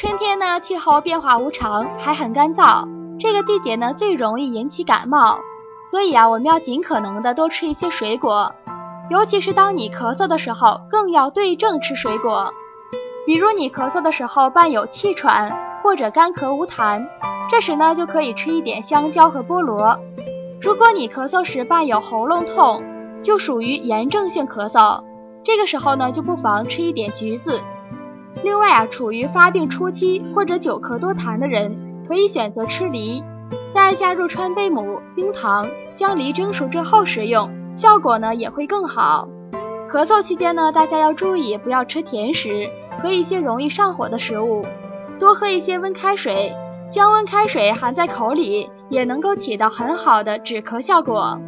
春天呢，气候变化无常，还很干燥，这个季节呢最容易引起感冒，所以啊，我们要尽可能的多吃一些水果，尤其是当你咳嗽的时候，更要对症吃水果。比如你咳嗽的时候伴有气喘或者干咳无痰，这时呢就可以吃一点香蕉和菠萝。如果你咳嗽时伴有喉咙痛，就属于炎症性咳嗽，这个时候呢就不妨吃一点橘子。另外啊，处于发病初期或者久咳多痰的人，可以选择吃梨，在加入川贝母、冰糖，将梨蒸熟之后食用，效果呢也会更好。咳嗽期间呢，大家要注意不要吃甜食和一些容易上火的食物，多喝一些温开水，将温开水含在口里，也能够起到很好的止咳效果。